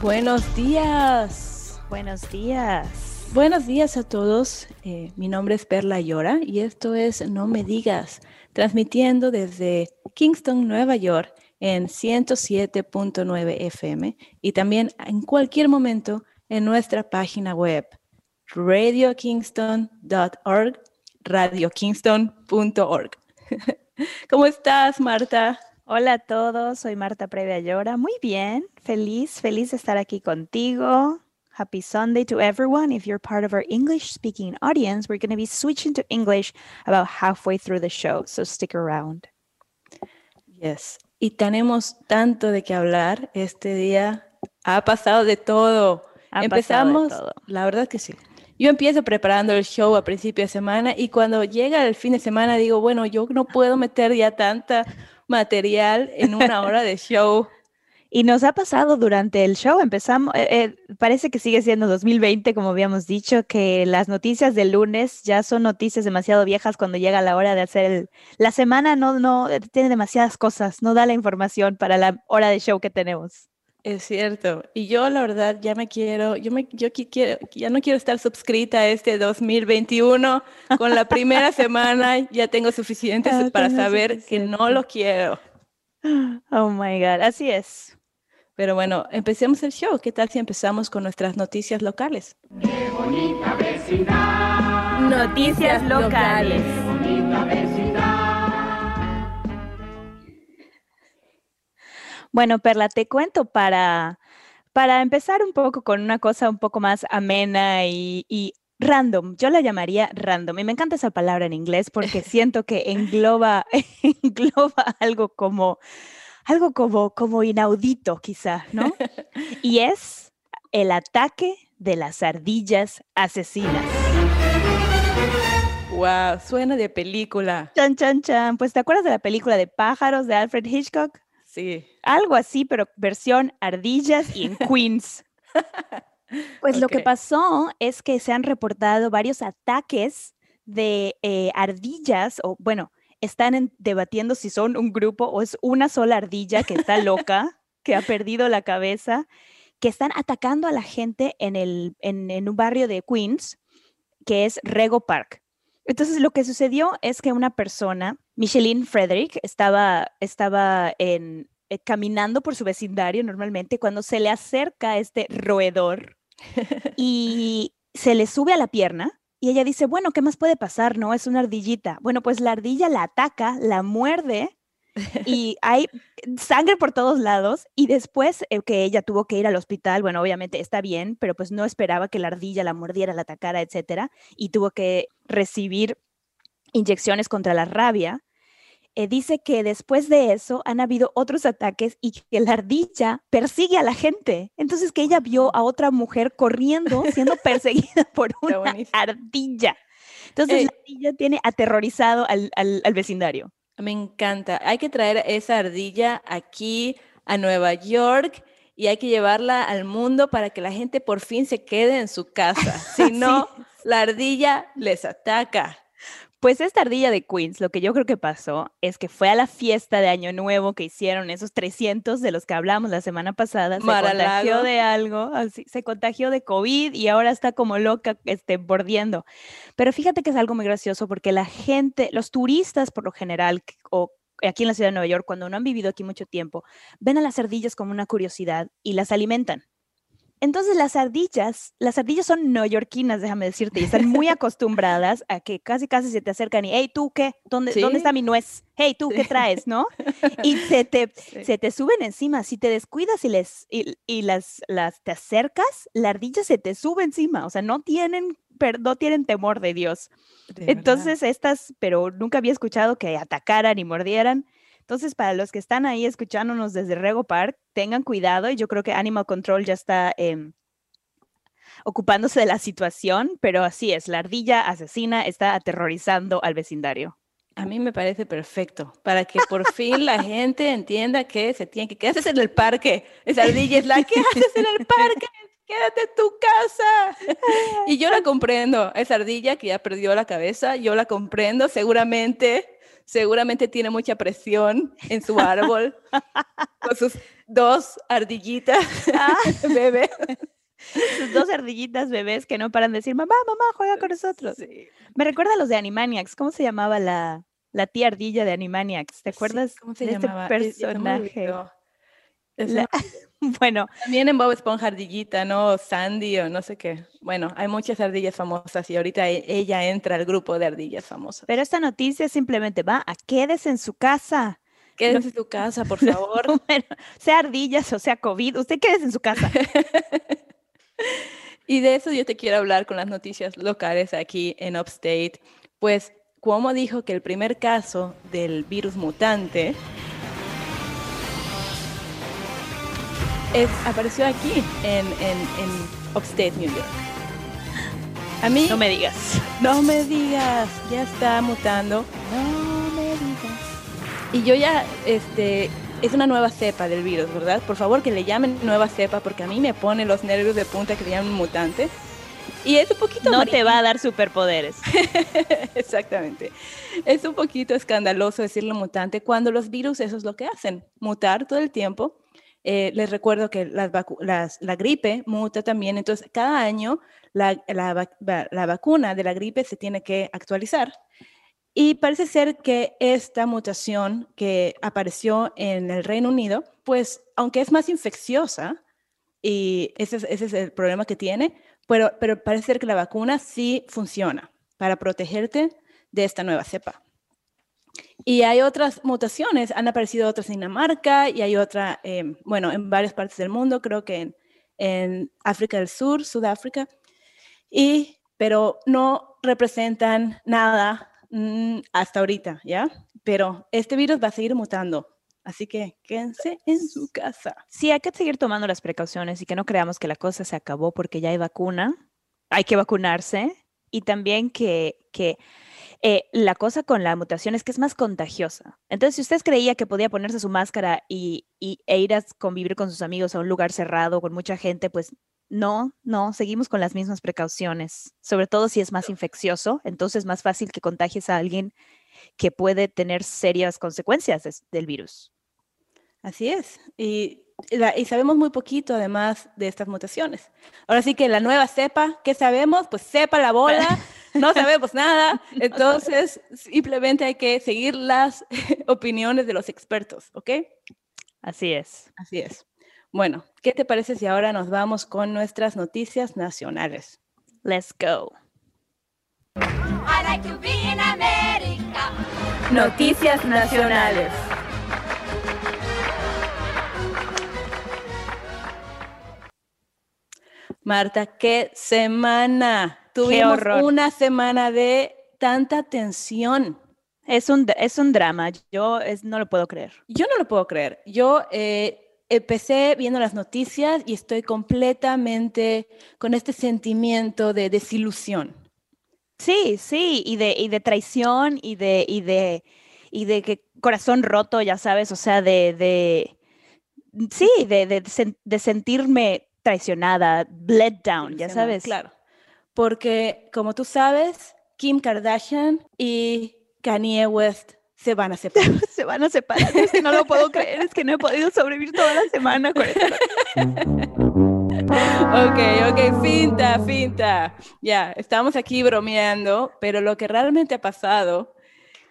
Buenos días. Buenos días. Buenos días a todos. Eh, mi nombre es Perla Llora y esto es No Me Digas, transmitiendo desde Kingston, Nueva York, en 107.9 FM y también en cualquier momento en nuestra página web radiokingston.org, radiokingston.org. ¿Cómo estás, Marta? Hola a todos, soy Marta Previa Llora. Muy bien, feliz, feliz de estar aquí contigo. Happy Sunday to everyone. If you're part of our English speaking audience, we're going to be switching to English about halfway through the show, so stick around. Yes. Y tenemos tanto de qué hablar. Este día ha pasado de todo. Ha Empezamos, de todo. la verdad que sí. Yo empiezo preparando el show a principio de semana y cuando llega el fin de semana digo, bueno, yo no puedo meter ya tanta material en una hora de show. Y nos ha pasado durante el show, empezamos, eh, eh, parece que sigue siendo 2020, como habíamos dicho, que las noticias del lunes ya son noticias demasiado viejas cuando llega la hora de hacer el... La semana no, no, eh, tiene demasiadas cosas, no da la información para la hora de show que tenemos. Es cierto. Y yo la verdad ya me quiero, yo me, yo qui- quiero, ya no quiero estar suscrita a este 2021. Con la primera semana ya tengo suficientes Ah, para tengo saber que no lo quiero. Oh my God, así es. Pero bueno, empecemos el show. ¿Qué tal si empezamos con nuestras noticias locales? Noticias locales. Bueno, Perla, te cuento para, para empezar un poco con una cosa un poco más amena y, y random. Yo la llamaría random. Y me encanta esa palabra en inglés porque siento que engloba, engloba algo como, algo como, como inaudito, quizá, ¿no? Y es el ataque de las ardillas asesinas. Wow, suena de película. Chan, chan, chan. Pues, ¿te acuerdas de la película de pájaros de Alfred Hitchcock? Sí. Algo así, pero versión ardillas y en Queens. Pues lo que pasó es que se han reportado varios ataques de eh, ardillas, o bueno, están en- debatiendo si son un grupo o es una sola ardilla que está loca, que ha perdido la cabeza, que están atacando a la gente en, el, en, en un barrio de Queens, que es Rego Park. Entonces, lo que sucedió es que una persona, Micheline Frederick, estaba, estaba en, eh, caminando por su vecindario normalmente cuando se le acerca este roedor y se le sube a la pierna y ella dice, bueno, ¿qué más puede pasar? No, es una ardillita. Bueno, pues la ardilla la ataca, la muerde y hay sangre por todos lados y después eh, que ella tuvo que ir al hospital, bueno, obviamente está bien, pero pues no esperaba que la ardilla la mordiera, la atacara, etcétera, y tuvo que recibir inyecciones contra la rabia. Eh, dice que después de eso han habido otros ataques y que la ardilla persigue a la gente. Entonces que ella vio a otra mujer corriendo siendo perseguida por una ardilla. Entonces Ey. la ardilla tiene aterrorizado al, al- al vecindario. Me encanta. Hay que traer esa ardilla aquí a Nueva York y hay que llevarla al mundo para que la gente por fin se quede en su casa. Si no, la ardilla les ataca. Pues esta ardilla de Queens, lo que yo creo que pasó es que fue a la fiesta de Año Nuevo que hicieron esos 300 de los que hablamos la semana pasada, se contagió de algo, así, se contagió de COVID y ahora está como loca, este, bordeando. Pero fíjate que es algo muy gracioso porque la gente, los turistas por lo general, o aquí en la ciudad de Nueva York, cuando no han vivido aquí mucho tiempo, ven a las ardillas como una curiosidad y las alimentan. Entonces las ardillas, las ardillas son neoyorquinas, déjame decirte, y están muy acostumbradas a que casi casi se te acercan y, hey, ¿tú qué? ¿Dónde, ¿dónde Sí. está mi nuez? Hey, ¿tú qué Sí. traes? ¿No? Y se te, Sí. se te suben encima. Si te descuidas y, les, y, y las, las te acercas, la ardilla se te sube encima. O sea, no tienen, no tienen temor de Dios. De verdad. Entonces, estas, pero nunca había escuchado que atacaran y mordieran. Entonces, para los que están ahí escuchándonos desde Rego Park, tengan cuidado y yo creo que Animal Control ya está em, ocupándose de la situación, pero así es, la ardilla asesina está aterrorizando al vecindario. A mí me parece perfecto, para que por fin la gente entienda que se tiene que... ¿Qué haces en el parque? Esa ardilla es la... ¿Qué haces en el parque? Quédate en tu casa. Y yo la comprendo, esa ardilla que ya perdió la cabeza, yo la comprendo, seguramente, seguramente tiene mucha presión en su árbol, con sus dos ardillitas bebé. Sus dos ardillitas bebés que no paran de decir, mamá, mamá, juega con nosotros. Sí. Me recuerda a los de Animaniacs. ¿Cómo se llamaba la, la tía ardilla de Animaniacs? ¿Te acuerdas ¿Cómo se de llamaba? este se me personaje? olvidó. La- no- Bueno, También en Bob Esponja ardillita, ¿no? Sandy o no sé qué. Bueno, hay muchas ardillas famosas y ahorita e- ella entra al grupo de ardillas famosas. pero esta noticia simplemente va a quédese en su casa. Quédense en su casa, por favor. Bueno, sea ardillas o sea COVID, usted quédese en su casa. Y de eso yo te quiero hablar con las noticias locales aquí en Upstate. Pues Cuomo dijo que el primer caso del virus mutante es- apareció aquí en, en, en Upstate, New York. A mí, No me digas. no me digas, ya está mutando. No me digas. Y yo ya, este, es una nueva cepa del virus, ¿verdad? Por favor, que le llamen nueva cepa, porque a mí me pone los nervios de punta que le llamen mutante. Y es un poquito... No te va a dar superpoderes. Exactamente. Es un poquito escandaloso decirlo mutante cuando los virus eso es lo que hacen, mutar todo el tiempo. Eh, les recuerdo que la gripe muta también, entonces cada año la, la vac- va- la vacuna de la gripe se tiene que actualizar. Y parece ser que esta mutación que apareció en el Reino Unido, pues aunque es más infecciosa, y ese es, ese es el problema que tiene, pero, pero parece ser que la vacuna sí funciona para protegerte de esta nueva cepa. Y hay otras mutaciones, han aparecido otras en Dinamarca y hay otra, eh, bueno, en varias partes del mundo, creo que en, en África del Sur, Sudáfrica, y, pero no representan nada mm, hasta ahorita, ¿ya? Pero este virus va a seguir mutando, así que quédense en su casa. Sí, hay que seguir tomando las precauciones y que no creamos que la cosa se acabó porque ya hay vacuna. Hay que vacunarse y también que, que eh, la cosa con la mutación es que es más contagiosa. Entonces, si usted creía que podía ponerse su máscara y, y- e ir a convivir con sus amigos a un lugar cerrado con mucha gente, pues no, no, seguimos con las mismas precauciones, sobre todo si es más infeccioso, entonces es más fácil que contagies a alguien que puede tener serias consecuencias des- del virus. Así es. Y, la- y sabemos muy poquito además de estas mutaciones. Ahora sí que la nueva cepa, ¿qué sabemos? Pues sepa la bola, no sabemos nada. Entonces, simplemente hay que seguir las opiniones de los expertos, ¿ok? Así es. Así es. Bueno, ¿qué te parece si ahora nos vamos con nuestras noticias nacionales? Let's go. I like to be in America. Noticias nacionales. Marta, qué semana. Tuvimos una semana de tanta tensión. Es un, es un drama, yo es- no lo puedo creer. Yo no lo puedo creer. Yo eh, empecé viendo las noticias y estoy completamente con este sentimiento de desilusión. Sí, sí, y de, y de traición y de, y de, y de que corazón roto, ya sabes, o sea, de, de sí, de, de, sen- de sentirme traicionada, bled down, ya sabes. Claro. Porque, como tú sabes, Kim Kardashian y Kanye West se van a separar. Se van a separar, es que no lo puedo creer, es que no he podido sobrevivir toda la semana con esto. ok, ok, finta, finta. Ya, estamos aquí bromeando, pero lo que realmente ha pasado,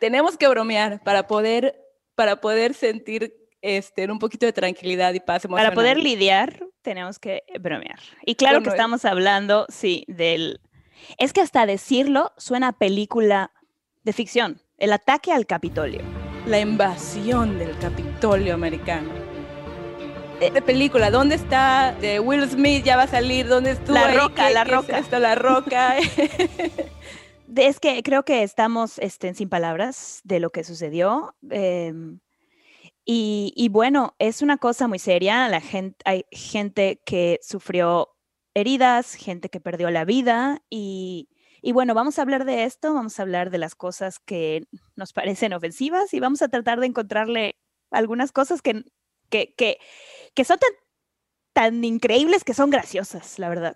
tenemos que bromear para poder, para poder sentir este, un poquito de tranquilidad y paz emocional. Para poder lidiar, tenemos que bromear. Y claro que Bueno, es- estamos hablando, sí, del... Es que hasta decirlo suena a película de ficción. El ataque al Capitolio. La invasión del Capitolio americano. De película, ¿dónde está de Will Smith? Ya va a salir, ¿dónde estuvo? La? Roca, ¿Qué- La qué es Roca. esto? la roca. Es que creo que estamos este, sin palabras de lo que sucedió. em, y, bueno, es una cosa muy seria. La gente, hay gente que sufrió heridas, gente que perdió la vida y, bueno, vamos a hablar de esto, vamos a hablar de las cosas que nos parecen ofensivas y vamos a tratar de encontrarle algunas cosas que, que son tan, tan increíbles que son graciosas, la verdad.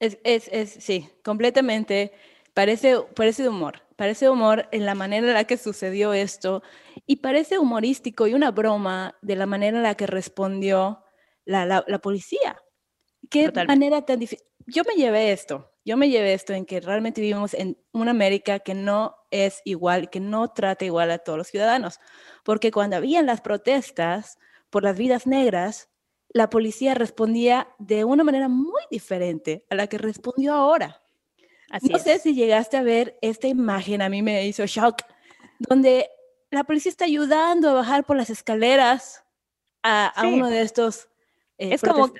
Es, es, es, sí, completamente. Parece, parece de humor. Parece humor en la manera en la que sucedió esto y parece humorístico y una broma de la manera en la que respondió la, la, la policía. Qué Totalmente. manera tan difícil. Yo me llevé esto, yo me llevé esto en que realmente vivimos en una América que no es igual, que no trata igual a todos los ciudadanos. Porque cuando habían las protestas por las vidas negras, la policía respondía de una manera muy diferente a la que respondió ahora. Así no es. sé si llegaste a ver esta imagen, a mí me hizo shock, donde la policía está ayudando a bajar por las escaleras a, a Sí. uno de estos. eh, Es como-.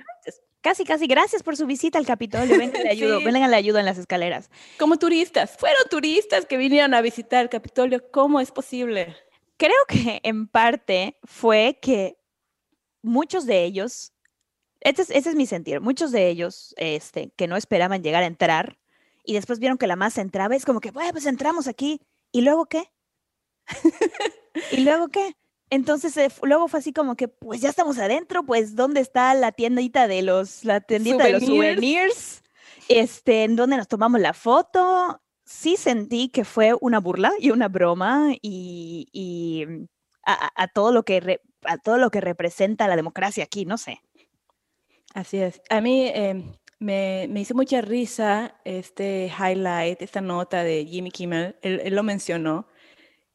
Casi, casi, gracias por su visita al Capitolio. Vengan, le ayudo, Sí. vengan, le ayudo en las escaleras. como turistas. Fueron turistas que vinieron a visitar el Capitolio. ¿Cómo es posible? Creo que en parte fue que muchos de ellos, este es- ese es mi sentir, muchos de ellos este, que no esperaban llegar a entrar y después vieron que la masa entraba, es como que, bueno, pues entramos aquí. ¿Y luego qué? ¿Y luego qué? Entonces, eh, luego fue así como que, pues ya estamos adentro, pues ¿dónde está la tiendita de los, la tiendita de los Souvenirs. Este, en donde nos tomamos la foto. Sí sentí que fue una burla y una broma y, y, mm, a, a- a todo lo que re- a todo lo que representa la democracia aquí, no sé. Así es. A mí eh, me, me hizo mucha risa este highlight, esta nota de Jimmy Kimmel. Él, él lo mencionó.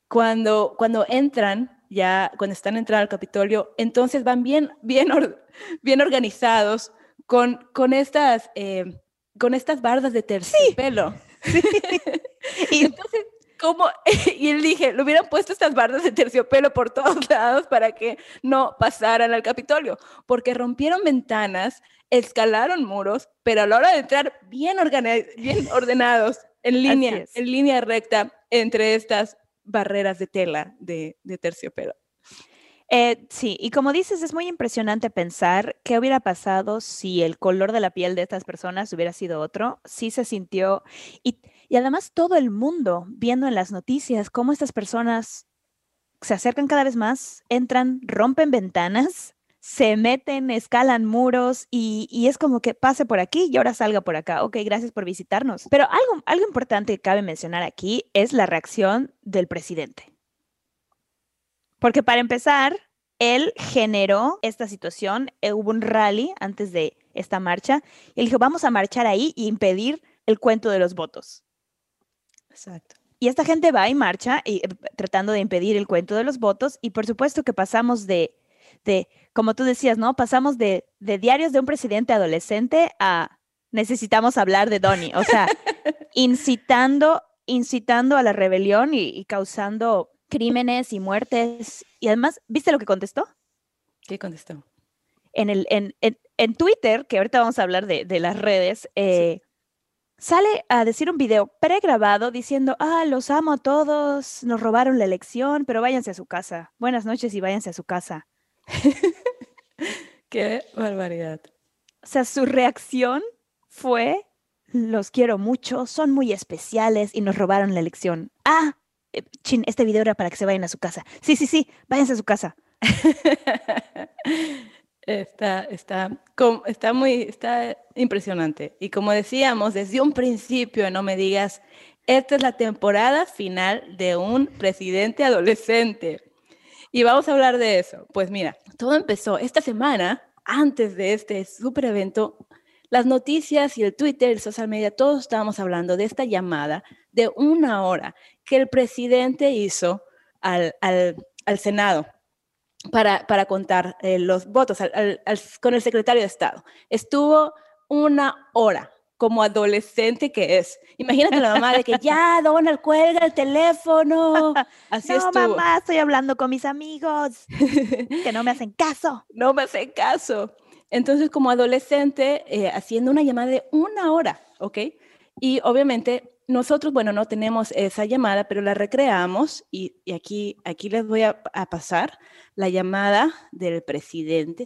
Cuando, cuando entran, ya cuando están entrando al Capitolio, entonces van bien, bien, or- bien organizados con, con, estas, eh, con estas bardas de terciopelo. Y Entonces, ¿cómo? Y él dije, le hubieran puesto estas bardas de terciopelo por todos lados para que no pasaran al Capitolio, porque rompieron ventanas, escalaron muros, pero a la hora de entrar bien, bien ordenados, en línea, en línea recta entre estas barreras de tela de, de terciopelo. Eh, sí, y como dices, es muy impresionante pensar qué hubiera pasado si el color de la piel de estas personas hubiera sido otro. Sí se sintió, y, y además todo el mundo viendo en las noticias cómo estas personas se acercan cada vez más, entran, rompen ventanas, se meten, escalan muros y, y es como que pase por aquí y ahora salga por acá. Ok, gracias por visitarnos. Pero algo, algo importante que cabe mencionar aquí es la reacción del presidente. Porque para empezar, él generó esta situación, eh, hubo un rally antes de esta marcha, y dijo, vamos a marchar ahí y impedir el cuento de los votos. Exacto. Y esta gente va y marcha y, eh, tratando de impedir el cuento de los votos, y por supuesto que pasamos de, de como tú decías, ¿no? Pasamos de, de diarios de un presidente adolescente a necesitamos hablar de Donnie, o sea, incitando, incitando a la rebelión y, y causando crímenes y muertes. Y además, ¿viste lo que contestó? ¿Qué contestó? En, el, en, en, en Twitter, que ahorita vamos a hablar de, de las redes, eh, sale a decir un video pregrabado diciendo, ah, los amo a todos, nos robaron la elección, pero váyanse a su casa. Buenas noches y váyanse a su casa. Qué barbaridad. O sea, su reacción fue, los quiero mucho, son muy especiales y nos robaron la elección. Ah, eh, chin, este video era para que se vayan a su casa. Sí, sí, sí, váyanse a su casa. Está, está, está muy, está impresionante. Y como decíamos, desde un principio, no me digas, esta es la temporada final de un presidente adolescente. Y vamos a hablar de eso. Pues mira, todo empezó esta semana, antes de este super evento, las noticias y el Twitter, el social media, todos estábamos hablando de esta llamada de una hora que el presidente hizo al, al, al Senado para, para contar eh, los votos al- al- al- con el secretario de Estado. Estuvo una hora como adolescente que es. Imagínate la mamá de que ya, Donald, cuelga el teléfono. Así no, estuvo. mamá, estoy hablando con mis amigos que no me hacen caso. no me hace caso. Entonces, como adolescente, eh, haciendo una llamada de una hora, ¿ok? Y obviamente nosotros, bueno, no tenemos esa llamada, pero la recreamos y, y aquí, aquí les voy a, a pasar la llamada del presidente.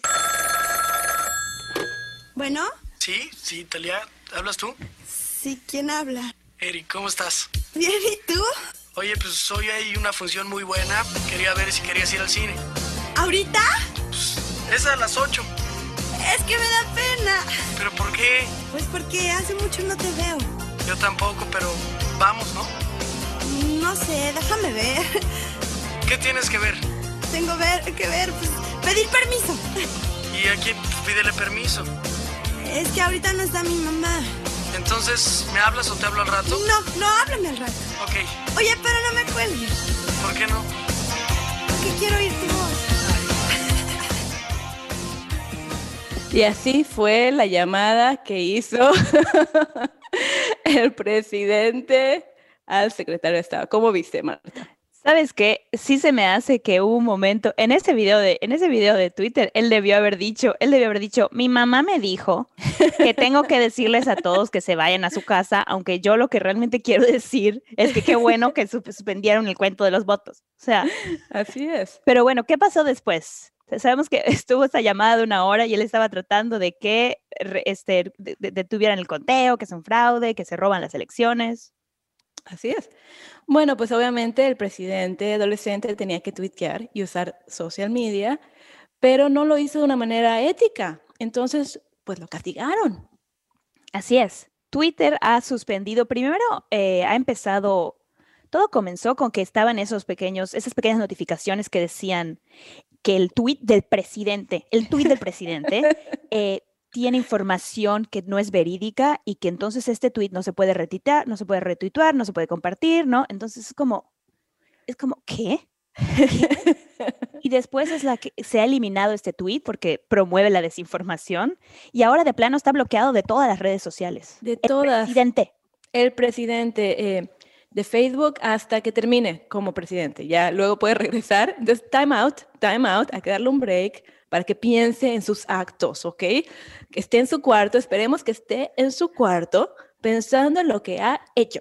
Bueno, Sí, sí, Talia, ¿hablas tú? Sí, ¿quién habla? Eric, ¿cómo estás? Bien, ¿y tú? Oye, pues hoy hay una función muy buena. Quería ver si querías ir al cine. ¿Ahorita? Pues es a las 8. Es que me da pena. ¿Pero por qué? Pues porque hace mucho no te veo. Yo tampoco, pero vamos, ¿no? No sé, déjame ver. ¿Qué tienes que ver? Tengo ver, que ver, pues, pedir permiso. ¿Y a quién pídele permiso? Es que ahorita no está mi mamá. Entonces, ¿me hablas o te hablo al rato? No, no, háblame al rato. Ok. Oye, pero no me cuelgues. ¿Por qué no? Porque quiero oír tu voz. Y así fue la llamada que hizo el presidente al secretario de Estado. ¿Cómo viste, Marta? ¿Sabes qué? Sí se me hace que hubo un momento en ese video de en ese video de Twitter, él debió haber dicho, él debió haber dicho, "Mi mamá me dijo que tengo que decirles a todos que se vayan a su casa, aunque yo lo que realmente quiero decir es que qué bueno que suspendieron el cuento de los votos." O sea, así es. Pero bueno, ¿qué pasó después? Sabemos que estuvo esta llamada de una hora y él estaba tratando de que este, detuvieran el conteo, que es un fraude, que se roban las elecciones. Así es. Bueno, pues obviamente el presidente adolescente tenía que tuitear y usar social media, pero no lo hizo de una manera ética. Entonces, pues lo castigaron. Así es. Twitter ha suspendido, primero eh, ha empezado, todo comenzó con que estaban esos pequeños, esas pequeñas notificaciones que decían que el tweet del presidente, el tweet del presidente, eh, tiene información que no es verídica y que entonces este tweet no se puede retuitear, no se puede retuitear, no se puede compartir, ¿no? Entonces es como, es como, ¿qué? y después es la que se ha eliminado este tweet porque promueve la desinformación y ahora de plano está bloqueado de todas las redes sociales. De todas. El presidente. El presidente eh, de Facebook hasta que termine como presidente. Ya luego puede regresar. Entonces, time out, time out, hay que darle un break para que piense en sus actos, ¿ok? Que esté en su cuarto, esperemos que esté en su cuarto pensando en lo que ha hecho.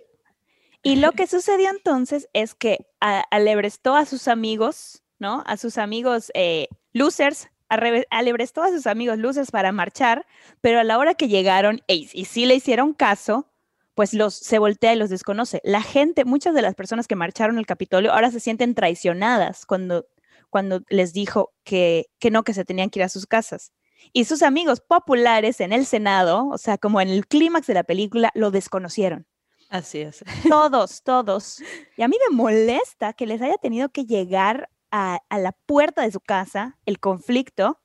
Y lo que sucedió entonces es que alebrestó a sus amigos, ¿no? A sus amigos eh, losers, alebrestó a sus amigos losers para marchar, pero a la hora que llegaron y, y sí le hicieron caso, pues los se voltea y los desconoce. La gente, muchas de las personas que marcharon al Capitolio ahora se sienten traicionadas cuando cuando les dijo que, que no, que se tenían que ir a sus casas. Y sus amigos populares en el Senado, o sea, como en el clímax de la película, lo desconocieron. Así es. Todos, todos. Y a mí me molesta que les haya tenido que llegar a, a, la puerta de su casa el conflicto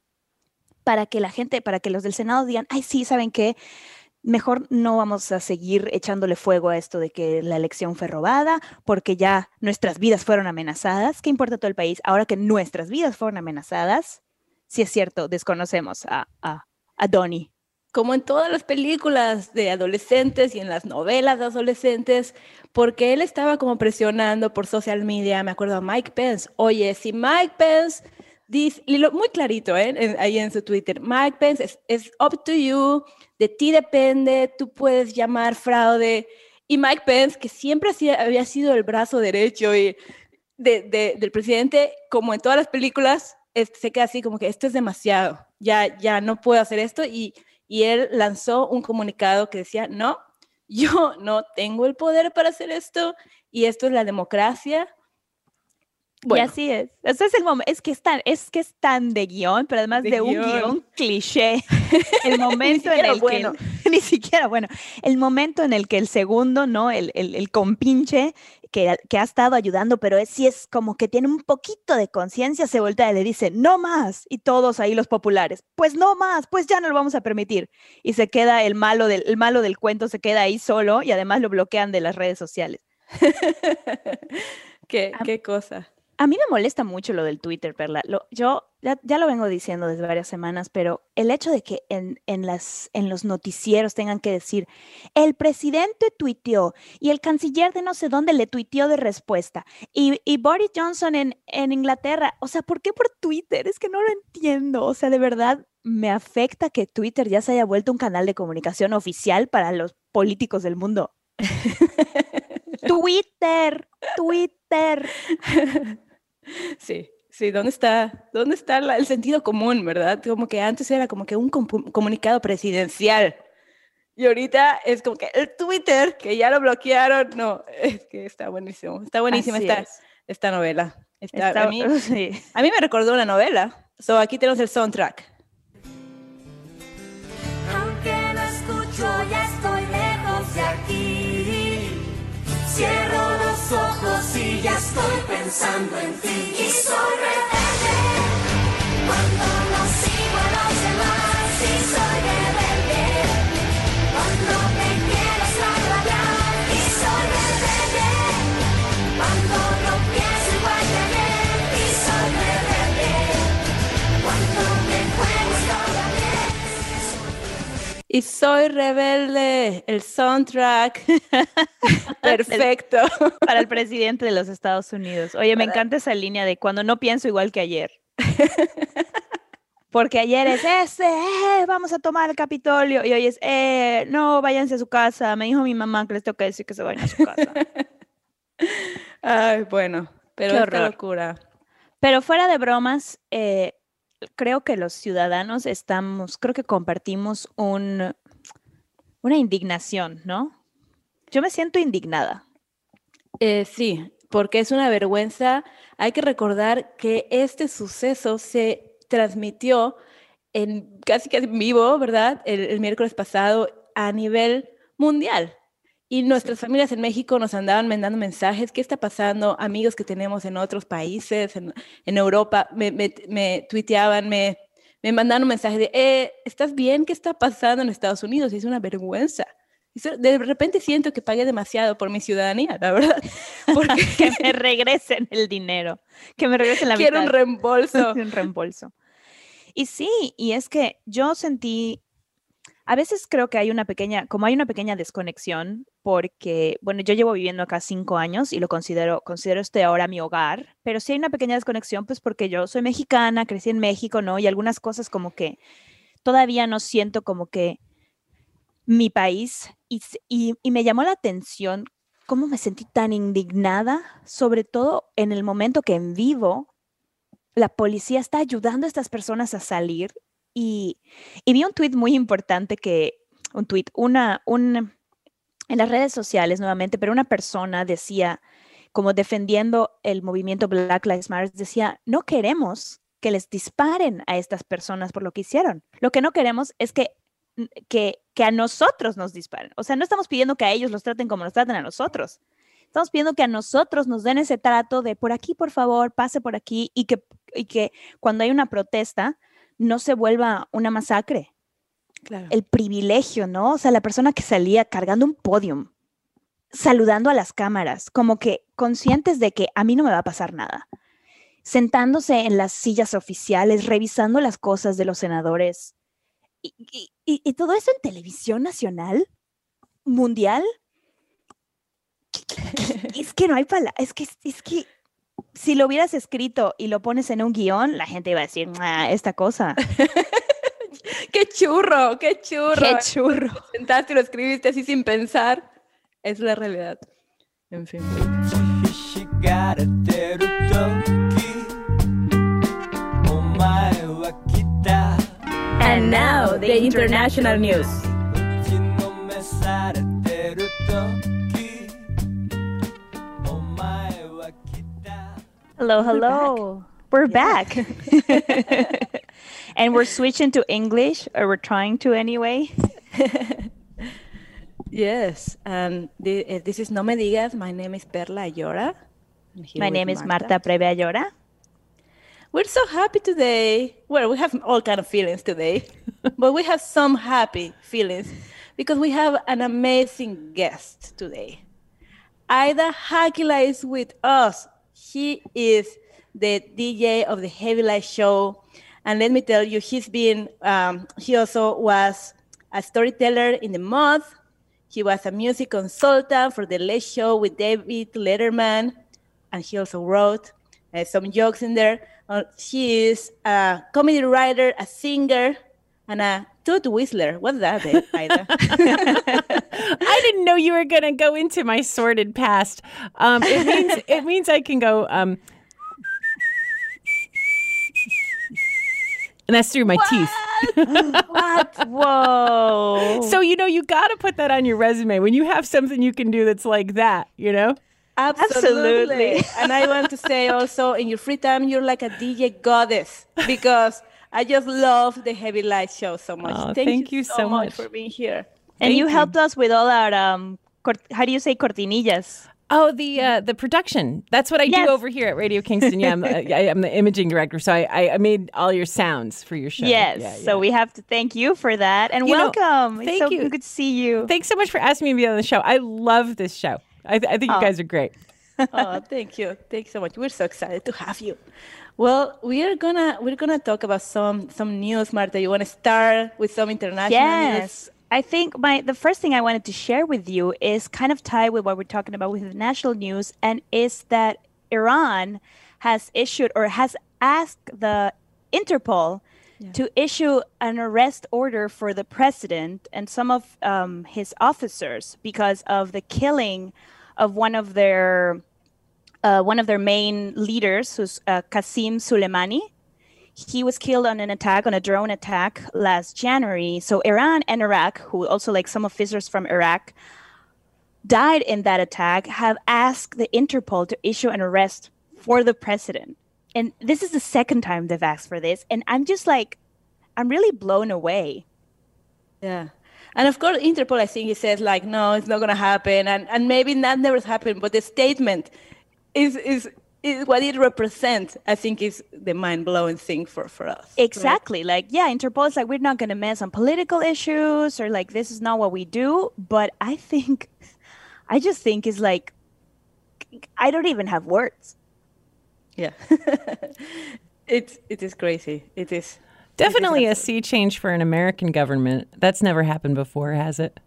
para que la gente, para que los del Senado digan, ay, sí, ¿saben qué? Mejor no vamos a seguir echándole fuego a esto de que la elección fue robada, porque ya nuestras vidas fueron amenazadas. ¿Qué importa todo el país? Ahora que nuestras vidas fueron amenazadas, si es cierto, desconocemos a, a, a Donnie. Como en todas las películas de adolescentes y en las novelas de adolescentes, porque él estaba como presionando por social media, me acuerdo a Mike Pence, oye, si Mike Pence dice, muy clarito ¿eh? ahí en su Twitter, Mike Pence, es, es up to you, de ti depende, tú puedes llamar fraude. Y Mike Pence, que siempre había sido el brazo derecho y de, del presidente, como en todas las películas, se queda así como que esto es demasiado, ya, ya no puedo hacer esto. Y, y él lanzó un comunicado que decía, no, yo no tengo el poder para hacer esto y esto es la democracia bueno. Y así es. Ese es el momento. Es que es tan, es que es tan de guion, pero además de, de un guion cliché. El momento en el bueno. que. Ni siquiera bueno. El momento en el que el segundo, ¿no? El, el, el compinche que, que, ha estado ayudando, pero es, sí es como que tiene un poquito de conciencia, se voltea y le dice, no más. Y todos ahí los populares, pues no más, pues ya no lo vamos a permitir. Y se queda el malo del, el malo del cuento, se queda ahí solo y además lo bloquean de las redes sociales. qué, qué cosa. A mí me molesta mucho lo del Twitter, Perla. Lo, yo ya, ya, lo vengo diciendo desde varias semanas, pero el hecho de que en, en, las, en los noticieros tengan que decir, el presidente tuiteó y el canciller de no sé dónde le tuiteó de respuesta y, y Boris Johnson en, en Inglaterra, o sea, ¿por qué por Twitter? Es que no lo entiendo. O sea, de verdad me afecta que Twitter ya se haya vuelto un canal de comunicación oficial para los políticos del mundo. Twitter, Twitter. Sí, sí, ¿dónde está, dónde está la, el sentido común, verdad? Como que antes era como que un com comunicado presidencial. Y ahorita es como que el Twitter, que ya lo bloquearon, no, es que está buenísimo. Está buenísima esta, es. esta novela. Está- Está- a, mí, sí. a mí me recordó una novela. So, aquí tenemos el soundtrack. Aunque no escucho, ya estoy lejos de aquí. Cierro ojos y ya estoy pensando en ti. Y soy rebelde Y soy rebelde, el soundtrack. Perfecto. Para el presidente de los Estados Unidos. Oye, me encanta esa línea de cuando no pienso igual que ayer. Porque ayer es ese, eh, vamos a tomar el Capitolio. Y hoy es, eh, no, váyanse a su casa. Me dijo mi mamá que les tengo que decir que se vayan a su casa. Ay, bueno, pero Qué esta locura. Pero fuera de bromas, eh, creo que los ciudadanos estamos, creo que compartimos un, una indignación, ¿no? Yo me siento indignada. Eh, sí, porque es una vergüenza. Hay que recordar que este suceso se transmitió en casi que en vivo, ¿verdad? El, el miércoles pasado a nivel mundial. Y nuestras familias en México nos andaban mandando mensajes, ¿qué está pasando? Amigos que tenemos en otros países, en, en Europa, me, me, me tuiteaban, me, me mandaron un mensaje de, eh, ¿estás bien? ¿Qué está pasando en Estados Unidos? Es una vergüenza. De repente siento que pagué demasiado por mi ciudadanía, la verdad. Porque que me regresen el dinero, que me regresen la quiero un mitad. reembolso. un reembolso. Y sí, y es que yo sentí, a veces creo que hay una pequeña, como hay una pequeña desconexión, porque, bueno, yo llevo viviendo acá cinco años y lo considero, considero este ahora mi hogar, pero sí hay una pequeña desconexión, pues porque yo soy mexicana, crecí en México, ¿no? Y algunas cosas como que todavía no siento como que mi país, y, y, me llamó la atención cómo me sentí tan indignada, sobre todo en el momento que en vivo la policía está ayudando a estas personas a salir y, y vi un tweet muy importante que, un tweet, una, un, en las redes sociales nuevamente, pero una persona decía, como defendiendo el movimiento Black Lives Matter, decía, no queremos que les disparen a estas personas por lo que hicieron. Lo que no queremos es que, que, que a nosotros nos disparen. O sea, no estamos pidiendo que a ellos los traten como nos tratan a nosotros. Estamos pidiendo que a nosotros nos den ese trato de por aquí, por favor, pase por aquí y que, y que cuando hay una protesta no se vuelva una masacre. Claro. El privilegio, ¿no? O sea, la persona que salía cargando un podium, saludando a las cámaras, como que conscientes de que a mí no me va a pasar nada. Sentándose en las sillas oficiales, revisando las cosas de los senadores. Y, y- y- y todo eso en televisión nacional, mundial. Es que no hay palabras, es que, es que si lo hubieras escrito y lo pones en un guion, la gente iba a decir, "Ah, esta cosa. qué churro, qué churro. Qué churro. Sentaste y lo escribiste así sin pensar. Es la realidad. En fin. And now the international news. Hello, hello. We're back. We're back. and we're switching to English, or we're trying to anyway. Yes, and thi- eh, this is No Me Digas. My name is Perla Ayora. My name is Marta Preve Llora. We're so happy today. Well, we have all kind of feelings today, but we have some happy feelings because we have an amazing guest today. Aida Hakila is with us. She is the DJ of the Heavy Light Show, and let me tell you, he's been. Um, he also was a storyteller in the month. He was a music consultant for the Late Show with David Letterman, and he also wrote uh, some jokes in there. Uh, she is a comedy writer, a singer, and a toot whistler. What's that, Aida? I didn't know you were going to go into my sordid past. Um, it means it means I can go. Um, and that's through my teeth. what? Whoa. So you know you got to put that on your resume when you have something you can do that's like that. You know. Absolutely. Absolutely. and I want to say also, in your free time, you're like a DJ goddess because I just love the Heavy Light Show so much. Oh, thank, thank you, you so, so much much. for being here. and you Thank you. helped us with all our um cort- how do you say cortinillas? Oh, the uh, the production. That's what I Yes. do over here at Radio Kingston. Yeah, I'm, uh, I, I'm the imaging director, so I, I, I made all your sounds for your show. Yes. Yeah, So we have to thank you for that and You know, welcome. it's thank so you. good to see you. Thanks so much for asking me to be on the show. I love this show. I, th- I think you Oh. guys are great. oh, thank you. Thanks so much. We're so excited to have you. Well, we are gonna we're gonna talk about some some news, Marta. You want to start with some international news? I think my the first thing I wanted to share with you is kind of tied with what we're talking about with the national news, and is that Iran has issued or has asked the Interpol to issue an arrest order for the president and some of um, his officers because of the killing of one of their uh, one of their main leaders, who's uh, Qasim Soleimani he was killed on an attack on a drone attack last January. So Iran and Iraq, who also like some officers from Iraq died in that attack, have asked the Interpol to issue an arrest for the president. And this is the second time they've asked for this, and I'm just like I'm really blown away. Yeah. And of course, Interpol, I think he says like, no, it's not gonna happen, and and maybe that never happened. But the statement is is is what it represents. I think is the mind blowing thing for for us. Exactly. Like, yeah, Interpol is like, we're not going to mess on political issues or like, this is not what we do. But I think, I just think is like, I don't even have words. Yeah. it it is crazy. It is. Definitely a sea change for an American government. That's never happened before, has it?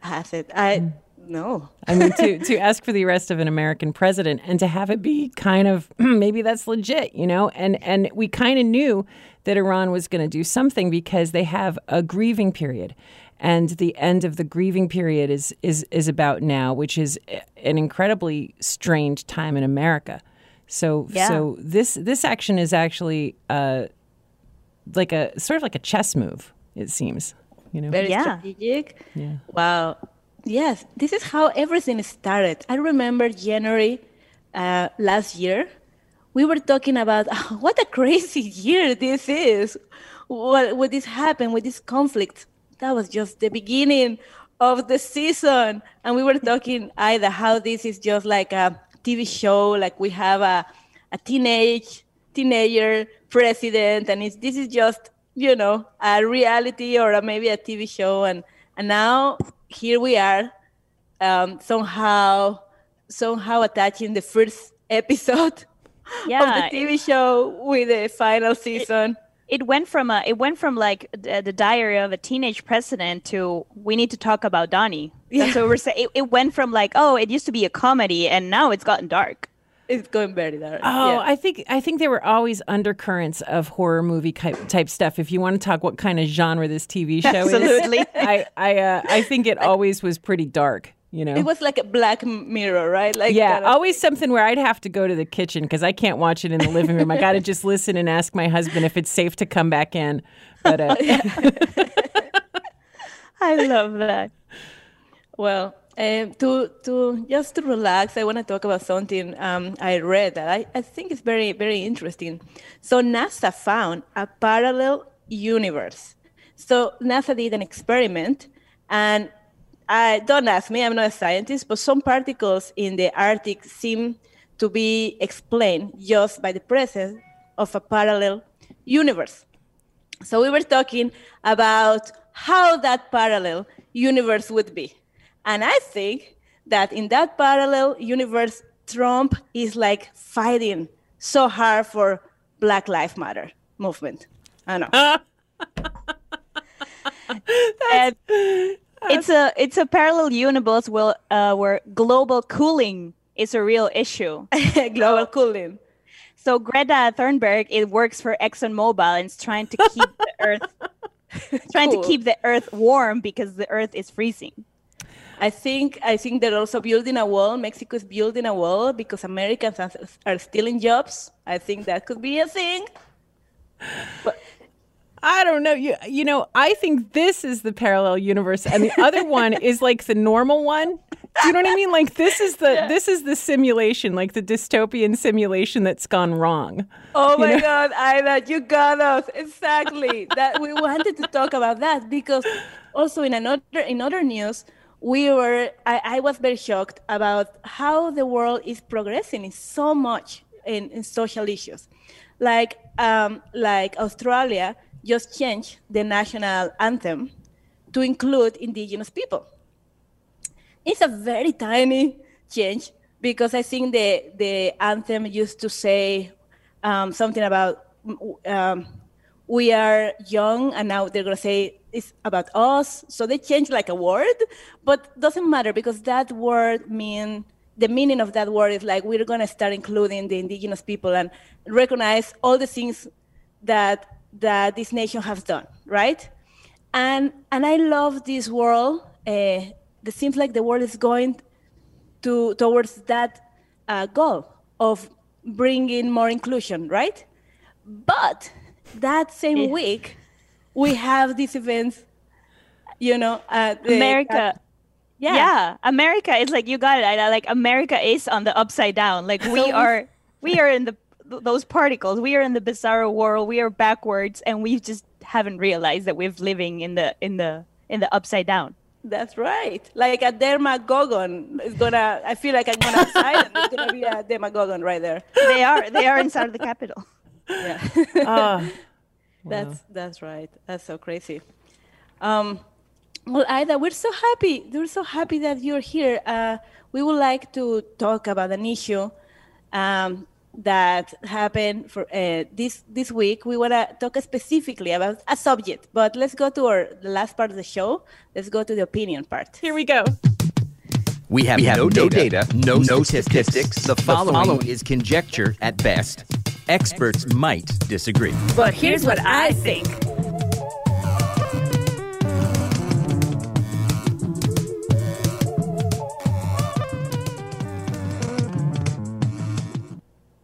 Has it? I Mm. No. I mean, to, to ask for the arrest of an American president and to have it be kind of maybe that's legit, you know? And and we kind of knew that Iran was going to do something because they have a grieving period. And the end of the grieving period is is is about now, which is an incredibly strange time in America. So Yeah. so this this action is actually uh, like a sort of like a chess move. It seems, you know. Very Yeah. strategic. Yeah. Wow. Yes, this is how everything started. I remember January uh, last year. We were talking about "Oh, what a crazy year this is. What, what this happened with this conflict. That was just the beginning of the season. And we were talking either how this is just like a TV show, like we have a, a teenage teenager president, and this is just you know a reality or a, maybe a TV show, and and now here we are, um, somehow somehow attaching the first episode Yeah. of the TV show with the final season. It went from a, it went from like the, the diary of a teenage president to we need to talk about Donnie. That's what we're saying. It, it went from like, oh, it used to be a comedy and now it's gotten dark. It's going very dark. Oh, yeah. I think I think there were always undercurrents of horror movie type, type stuff. If you want to talk what kind of genre this TV show Absolutely. is, I I uh, I think it always was pretty dark. You know. it was like a Black Mirror, right? Like yeah, of- always something where I'd have to go to the kitchen because I can't watch it in the living room. I got to just listen and ask my husband if it's safe to come back in. But uh, I love that. Well, um, to to just to relax, I want to talk about something um, I read that I, I think is very very interesting. So NASA found a parallel universe. So NASA did an experiment, and I don't ask me, I'm not a scientist, but some particles in the Arctic seem to be explained just by the presence of a parallel universe. So we were talking about how that parallel universe would be. And I think that in that parallel universe, Trump is like fighting so hard for Black Lives Matter movement. I know. And it's a it's a parallel universe where uh, where global cooling is a real issue. Global cooling. So Greta Thunberg, it works for ExxonMobil and is trying to keep the Earth trying Cool. to keep the Earth warm because the Earth is freezing. I think I think they're also building a wall. Mexico is building a wall because Americans are- stealing jobs. I think that could be a thing. But I don't know. You you know, I think this is the parallel universe, and the other one is like the normal one. Do you know what I mean? Like this is the this is the simulation, like the dystopian simulation that's gone wrong. Oh my know? God, Ida, you got us exactly. that we wanted to talk about that because also in another in other news, we were I, I was very shocked about how the world is progressing in so much in, in social issues. Like um, like Australia just changed the national anthem to include indigenous people it's a very tiny change because I think the the anthem used to say um, something about um, we are young, and now they're gonna say it's about us. So they changed like a word, but doesn't matter because that word mean the meaning of that word is like we're gonna start including the indigenous people and recognize all the things that that this nation has done, right? And and I love this world. Uh, it seems like the world is going to towards that uh, goal of bringing more inclusion, right? But that same Yeah. week, we have these events. You know, uh, the- America. yeah. yeah, America is like you got it. Ida. Like America is on the upside down. Like we are, we are in the those particles. We are in the bizarre world. We are backwards, and we just haven't realized that we're living in the in the in the upside down. That's right. Like a Demogorgon is gonna. I feel like I'm going outside, and there's gonna be a Demogorgon right there. They are they are inside of the capital. Yeah. That's that's right. That's so crazy. Um, well, Ida, we're so happy. We're so happy that you're here. Uh, we would like to talk about an issue um, that happened for uh, this this week. We want to talk specifically about a subject, but let's go to our the last part of the show. Let's go to the opinion part. here we go. We have, We have no, no data, data, no, no statistics. statistics. The The following, following is conjecture at best. Experts might disagree. But here's what I think.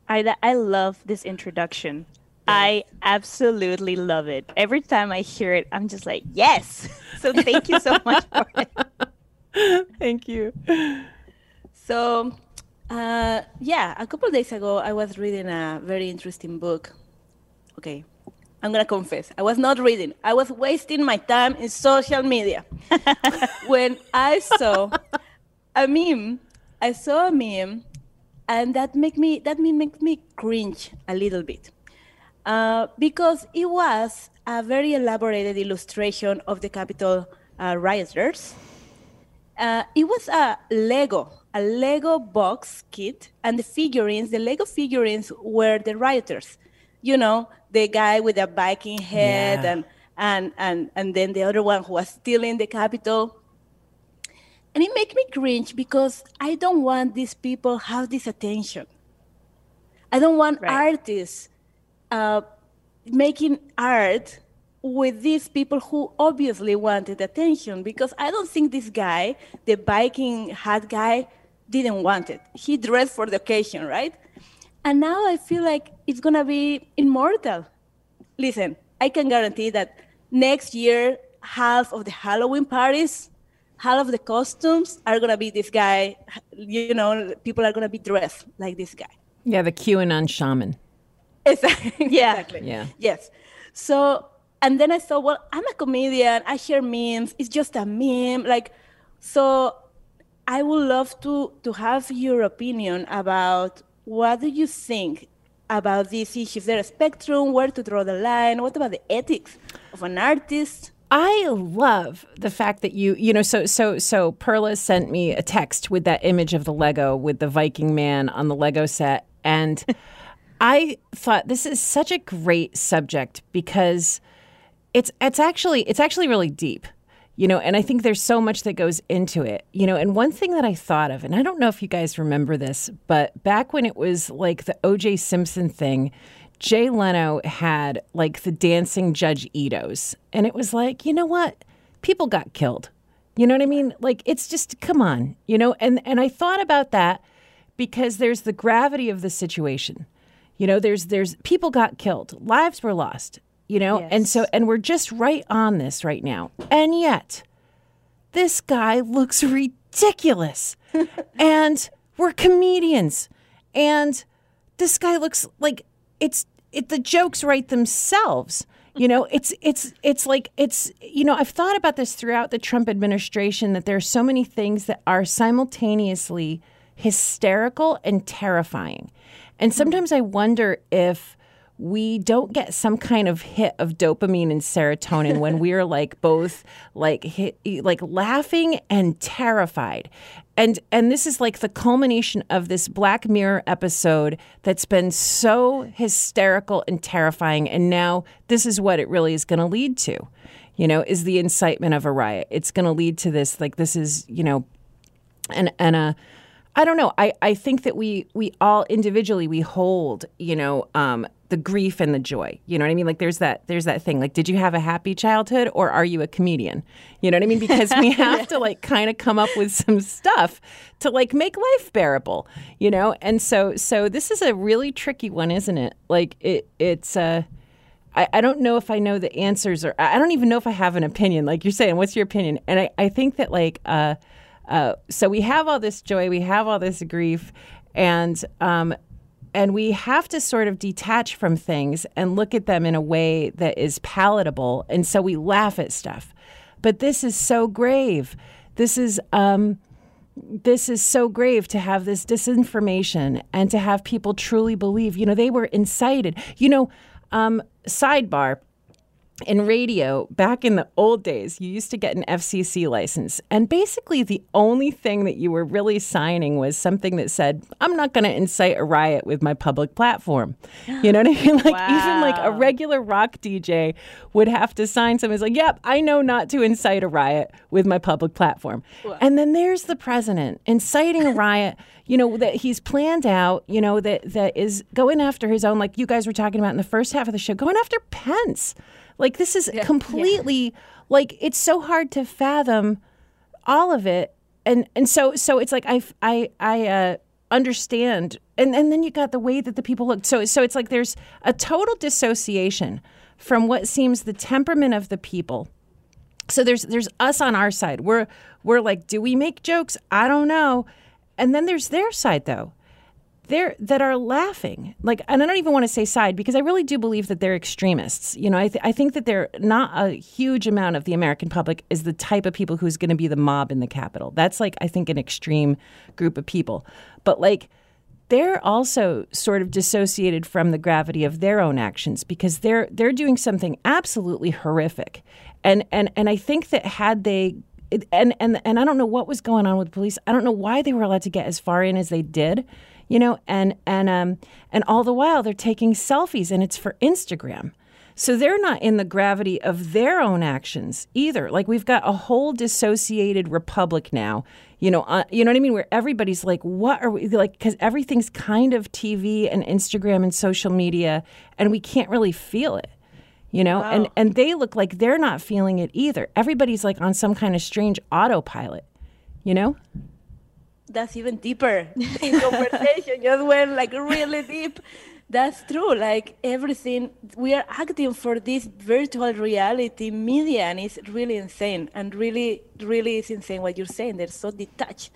Ida, I love this introduction. I absolutely love it. Every time I hear it, I'm just like, yes. So thank you so much for it. Thank you. So, uh, yeah, a couple days ago, I was reading a very interesting book. Okay, I'm gonna confess, I was not reading. I was wasting my time in social media. when I saw a meme, I saw a meme, and that make me that meme makes me cringe a little bit. Uh, because it was a very elaborated illustration of the Capitol uh, rioters. Uh, it was a Lego, a Lego box kit, and the figurines, the Lego figurines were the rioters. You know, the guy with the Viking head, Yeah. and and and and then the other one who was stealing the capital. And it made me cringe because I don't want these people have this attention. I don't want Right. artists uh, making art with these people who obviously wanted attention because I don't think this guy, the Viking hat guy, didn't want it. He dressed for the occasion, right? And now I feel like it's gonna be immortal. Listen, I can guarantee that next year, half of the Halloween parties, half of the costumes are gonna be this guy. You know, people are gonna be dressed like this guy. Yeah, the QAnon shaman. Exactly. Yeah. Exactly. Yeah. Yes. So, and then I thought, well, I'm a comedian. I share memes. It's just a meme. Like, so I would love to to have your opinion about what do you think about these issues? Is there a spectrum? Where to draw the line? What about the ethics of an artist? I love the fact that you, you know, so so so Perla sent me a text with that image of the Lego with the Viking man on the Lego set, and I thought this is such a great subject because it's it's actually it's actually really deep, you know, and I think there's so much that goes into it, you know. And one thing that I thought of, and I don't know if you guys remember this, but back when it was like the O.J. Simpson thing. Jay Leno had like the dancing Judge Ito's. And it was like, you know what? People got killed. You know what I mean? Like it's just come on, you know? And and I thought about that because there's the gravity of the situation. You know, there's there's people got killed, lives were lost. You know? And so, and we're just right on this right now. And yet, this guy looks ridiculous. and we're comedians. And this guy looks like it's it the jokes write themselves. You know, it's it's it's like it's you know, I've thought about this throughout the Trump administration that there are so many things that are simultaneously hysterical and terrifying. And sometimes I wonder if we don't get some kind of hit of dopamine and serotonin when we're like both like hit, like laughing and terrified and and this is like the culmination of this black mirror episode that's been so hysterical and terrifying and now this is what it really is going to lead to you know is the incitement of a riot it's going to lead to this like this is you know and and a I don't know. I, I think that we we all individually we hold, you know, um, the grief and the joy. You know what I mean? Like there's that there's that thing. Like, did you have a happy childhood or are you a comedian? You know what I mean? Because we have to like kind of come up with some stuff to like make life bearable, you know? And so so this is a really tricky one, isn't it? Like it it's uh I, I don't know if I know the answers or I don't even know if I have an opinion. Like you're saying, what's your opinion? And I, I think that like uh uh, so we have all this joy, we have all this grief, and um, and we have to sort of detach from things and look at them in a way that is palatable. And so we laugh at stuff, but this is so grave. This is um, this is so grave to have this disinformation and to have people truly believe. You know, they were incited. You know, um, sidebar in radio, back in the old days, you used to get an FCC license. And basically, the only thing that you were really signing was something that said, I'm not going to incite a riot with my public platform. You know what I mean? Like, wow. even like a regular rock DJ would have to sign something. It's like, yep, I know not to incite a riot with my public platform. Wow. And then there's the president inciting a riot. you know that he's planned out you know that that is going after his own like you guys were talking about in the first half of the show going after pence like this is yeah. completely yeah. like it's so hard to fathom all of it. And and so so it's like I I I uh, understand. And and then you got the way that the people look. So so it's like there's a total dissociation from what seems the temperament of the people. So there's there's us on our side. We're we're like, do we make jokes? I don't know. And then there's their side though they're that are laughing. Like and i don't even want to say side because i really do believe that they're extremists. You know i, th- I think that they're not a huge amount of the american public is the type of people who's going to be the mob in the capitol. That's like i think an extreme group of people. But like they're also sort of dissociated from the gravity of their own actions because they're they're doing something absolutely horrific. And and and i think that had they and and and I don't know what was going on with police. I don't know why they were allowed to get as far in as they did you know, and and um, and all the while they're taking selfies, and it's for Instagram. So they're not in the gravity of their own actions either. Like we've got a whole dissociated republic now. You know, uh, you know what I mean? Where everybody's like, "What are we like?" Because everything's kind of TV and Instagram and social media, and we can't really feel it. You know, wow. and and they look like they're not feeling it either. Everybody's like on some kind of strange autopilot. You know that's even deeper in conversation. Just went like really deep. That's true. Like everything, we are acting for this virtual reality media, and it's really insane. And really, really, is insane what you're saying. They're so detached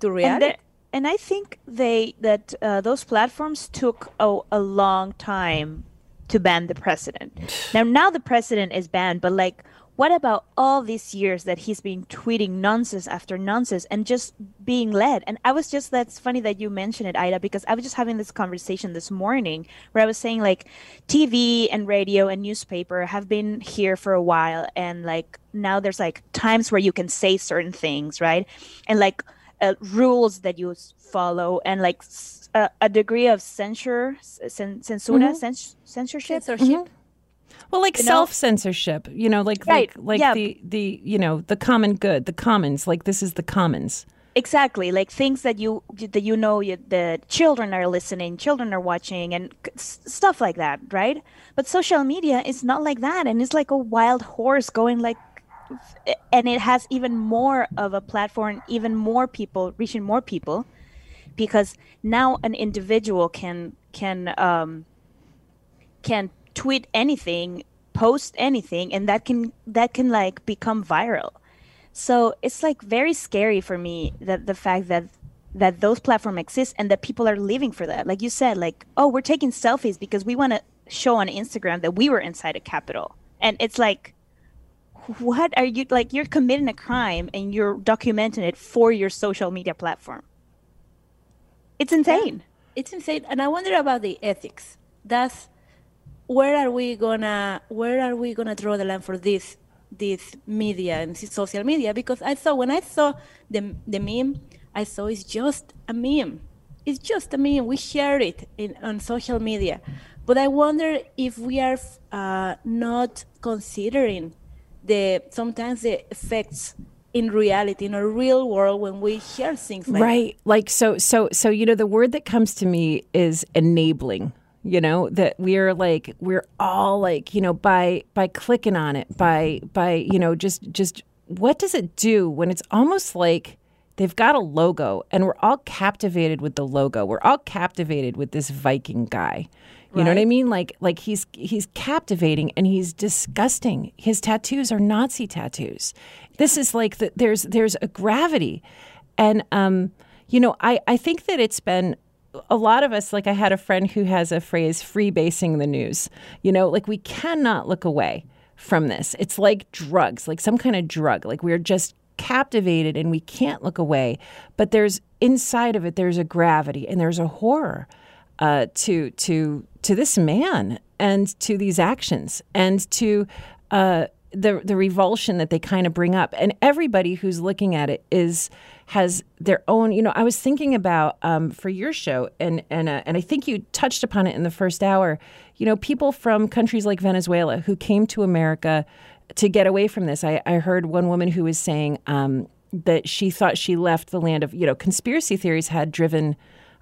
to reality. And, and I think they that uh, those platforms took a, a long time to ban the president. now, now the president is banned, but like what about all these years that he's been tweeting nonsense after nonsense and just being led? And I was just, that's funny that you mentioned it, Ida, because I was just having this conversation this morning where I was saying like TV and radio and newspaper have been here for a while. And like now there's like times where you can say certain things, right? And like uh, rules that you follow and like a, a degree of censure, censura, mm-hmm. cens- censorship. Censorship. Mm-hmm well, like you self censorship, you know, like right. like like yeah. the the you know the common good, the commons. Like this is the commons. Exactly, like things that you that you know you, the children are listening, children are watching, and stuff like that, right? But social media is not like that, and it's like a wild horse going like, and it has even more of a platform, even more people reaching more people, because now an individual can can um, can tweet anything post anything and that can that can like become viral. So it's like very scary for me that the fact that that those platforms exist and that people are living for that. Like you said like oh we're taking selfies because we want to show on instagram that we were inside a capital. and it's like what are you like you're committing a crime and you're documenting it for your social media platform. It's insane. It's insane, and I wonder about the ethics. That's where are we gonna where are we gonna draw the line for this this media and social media? Because I saw when I saw the the meme, I saw it's just a meme. It's just a meme. We share it in on social media, but I wonder if we are uh, not considering the sometimes the effects in reality in a real world when we share things like right like so so so you know the word that comes to me is enabling you know that we're like we're all like you know by by clicking on it by by you know just just what does it do when it's almost like they've got a logo and we're all captivated with the logo we're all captivated with this viking guy you know what I mean? Like like he's he's captivating and he's disgusting. His tattoos are Nazi tattoos. This is like the, there's there's a gravity, and um, you know I I think that it's been a lot of us. Like I had a friend who has a phrase freebasing the news. You know, like we cannot look away from this. It's like drugs, like some kind of drug. Like we're just captivated and we can't look away. But there's inside of it, there's a gravity and there's a horror uh, to to to this man and to these actions and to uh, the the revulsion that they kind of bring up. And everybody who's looking at it is has their own. You know, I was thinking about um, for your show, and and uh, and I think you touched upon it in the first hour. You know, people from countries like Venezuela who came to America to get away from this. I, I heard one woman who was saying um, that she thought she left the land of you know conspiracy theories had driven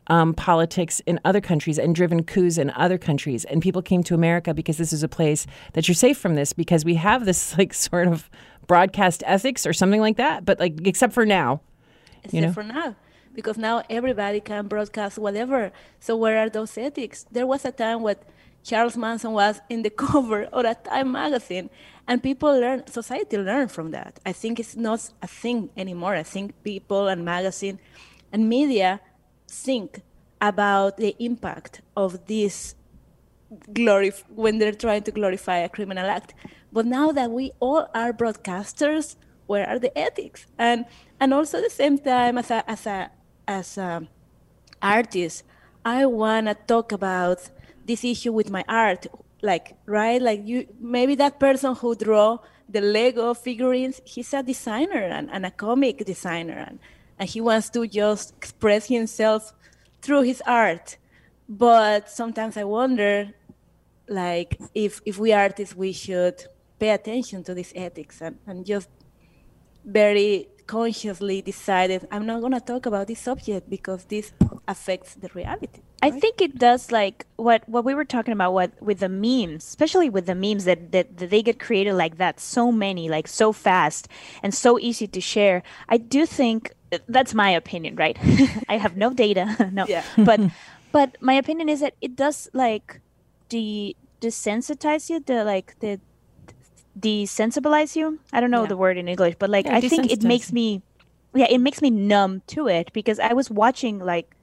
um, politics in other countries and driven coups in other countries. And people came to America because this is a place that you're safe from this because we have this like sort of broadcast ethics or something like that. But like, except for now, except you know? for now because now everybody can broadcast whatever so where are those ethics there was a time when charles manson was in the cover of a time magazine and people learn society learned from that i think it's not a thing anymore i think people and magazine and media think about the impact of this glory when they're trying to glorify a criminal act. But now that we all are broadcasters, where are the ethics? And and also at the same time as a as a as a artist, I wanna talk about this issue with my art. Like right, like you maybe that person who draw the Lego figurines, he's a designer and, and a comic designer and, and he wants to just express himself through his art but sometimes i wonder like if if we artists we should pay attention to these ethics and, and just very consciously decided i'm not going to talk about this subject because this affects the reality I think it does like what what we were talking about what with the memes, especially with the memes that, that that they get created like that, so many, like so fast and so easy to share. I do think that's my opinion, right? I have no data, no, Yeah. but but my opinion is that it does like de desensitize you, the like the desensibilize you. I don't know Yeah. the word in English, but like Yeah, I think it makes me yeah, it makes me numb to it because I was watching like